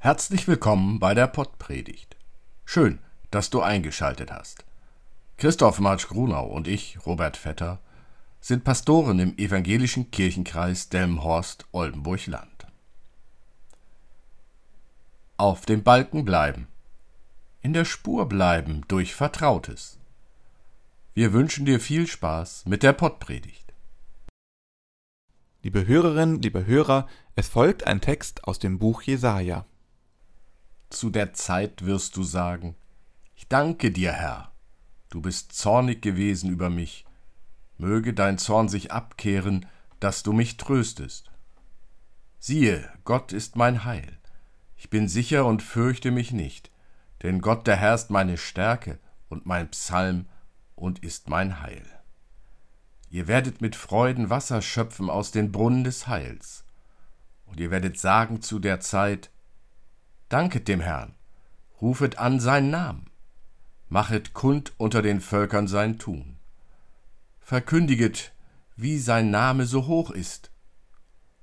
Herzlich willkommen bei der Pottpredigt. Schön, dass du eingeschaltet hast. Christoph Marsch Grunau und ich, Robert Vetter, sind Pastoren im evangelischen Kirchenkreis Delmenhorst-Oldenburg-Land. Auf dem Balken bleiben. In der Spur bleiben durch Vertrautes. Wir wünschen dir viel Spaß mit der Pottpredigt. Liebe Hörerinnen, liebe Hörer, es folgt ein Text aus dem Buch Jesaja. Zu der Zeit wirst du sagen: Ich danke dir, Herr. Du bist zornig gewesen über mich. Möge dein Zorn sich abkehren, dass du mich tröstest. Siehe, Gott ist mein Heil. Ich bin sicher und fürchte mich nicht, denn Gott der Herr ist meine Stärke und mein Psalm und ist mein Heil. Ihr werdet mit Freuden Wasser schöpfen aus den Brunnen des Heils. Und ihr werdet sagen zu der Zeit, Danket dem Herrn, rufet an seinen Namen, machet kund unter den Völkern sein Tun. Verkündiget, wie sein Name so hoch ist.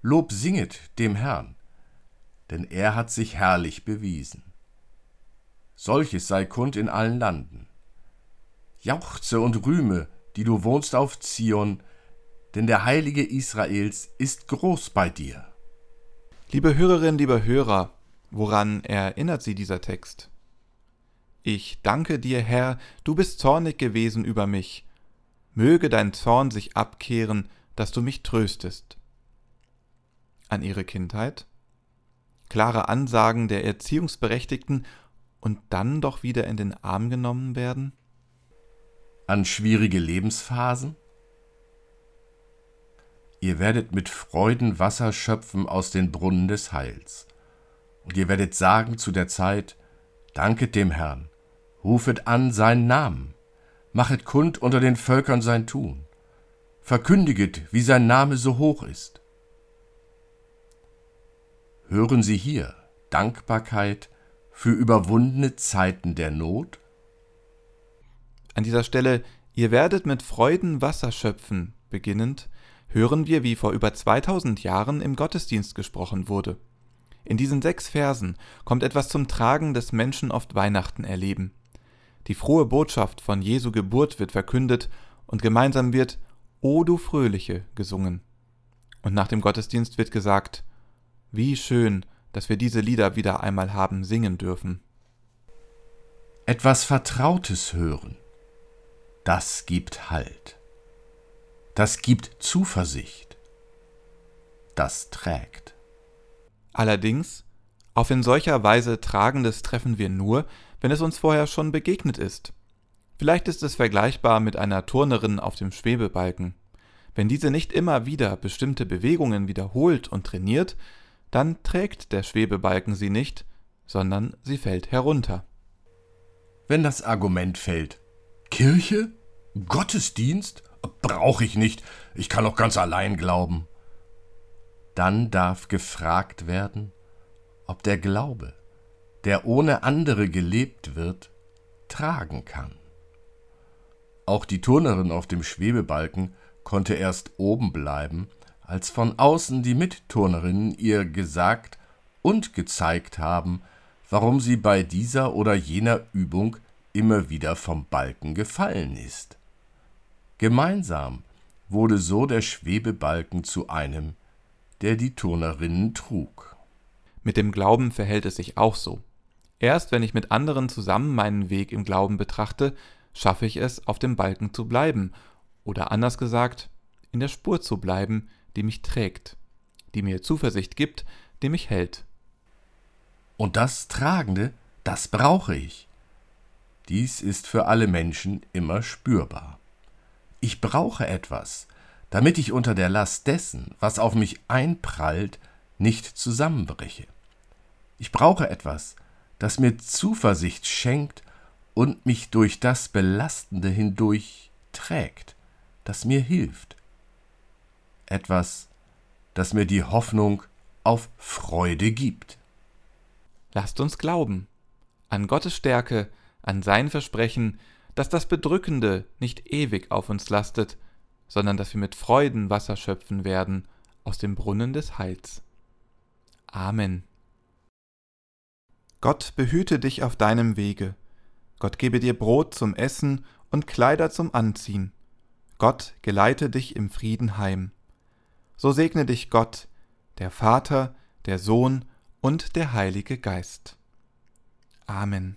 Lob singet dem Herrn, denn er hat sich herrlich bewiesen. Solches sei kund in allen Landen. Jauchze und rühme, die du wohnst auf Zion, denn der Heilige Israels ist groß bei dir. Liebe Hörerinnen, liebe Hörer, woran erinnert Sie dieser Text? Ich danke dir, Herr, du bist zornig gewesen über mich. Möge dein Zorn sich abkehren, dass du mich tröstest. An ihre Kindheit? Klare Ansagen der Erziehungsberechtigten und dann doch wieder in den Arm genommen werden? an schwierige Lebensphasen? Ihr werdet mit Freuden Wasser schöpfen aus den Brunnen des Heils. Und ihr werdet sagen zu der Zeit, Danket dem Herrn, rufet an seinen Namen, machet kund unter den Völkern sein Tun, verkündiget, wie sein Name so hoch ist. Hören Sie hier Dankbarkeit für überwundene Zeiten der Not? An dieser Stelle Ihr werdet mit Freuden Wasser schöpfen beginnend, hören wir, wie vor über 2000 Jahren im Gottesdienst gesprochen wurde. In diesen sechs Versen kommt etwas zum Tragen, das Menschen oft Weihnachten erleben. Die frohe Botschaft von Jesu Geburt wird verkündet und gemeinsam wird O du Fröhliche gesungen. Und nach dem Gottesdienst wird gesagt, wie schön, dass wir diese Lieder wieder einmal haben singen dürfen. Etwas Vertrautes hören das gibt Halt. Das gibt Zuversicht. Das trägt. Allerdings, auf in solcher Weise Tragendes treffen wir nur, wenn es uns vorher schon begegnet ist. Vielleicht ist es vergleichbar mit einer Turnerin auf dem Schwebebalken. Wenn diese nicht immer wieder bestimmte Bewegungen wiederholt und trainiert, dann trägt der Schwebebalken sie nicht, sondern sie fällt herunter. Wenn das Argument fällt, Kirche? Gottesdienst? Brauche ich nicht, ich kann auch ganz allein glauben. Dann darf gefragt werden, ob der Glaube, der ohne andere gelebt wird, tragen kann. Auch die Turnerin auf dem Schwebebalken konnte erst oben bleiben, als von außen die Mitturnerinnen ihr gesagt und gezeigt haben, warum sie bei dieser oder jener Übung immer wieder vom Balken gefallen ist. Gemeinsam wurde so der Schwebebalken zu einem, der die Turnerinnen trug. Mit dem Glauben verhält es sich auch so. Erst wenn ich mit anderen zusammen meinen Weg im Glauben betrachte, schaffe ich es, auf dem Balken zu bleiben, oder anders gesagt, in der Spur zu bleiben, die mich trägt, die mir Zuversicht gibt, die mich hält. Und das Tragende, das brauche ich. Dies ist für alle Menschen immer spürbar. Ich brauche etwas, damit ich unter der Last dessen, was auf mich einprallt, nicht zusammenbreche. Ich brauche etwas, das mir Zuversicht schenkt und mich durch das Belastende hindurch trägt, das mir hilft. Etwas, das mir die Hoffnung auf Freude gibt. Lasst uns glauben an Gottes Stärke, an sein Versprechen, dass das Bedrückende nicht ewig auf uns lastet, sondern dass wir mit Freuden Wasser schöpfen werden aus dem Brunnen des Heils. Amen. Gott behüte dich auf deinem Wege. Gott gebe dir Brot zum Essen und Kleider zum Anziehen. Gott geleite dich im Frieden heim. So segne dich Gott, der Vater, der Sohn und der Heilige Geist. Amen.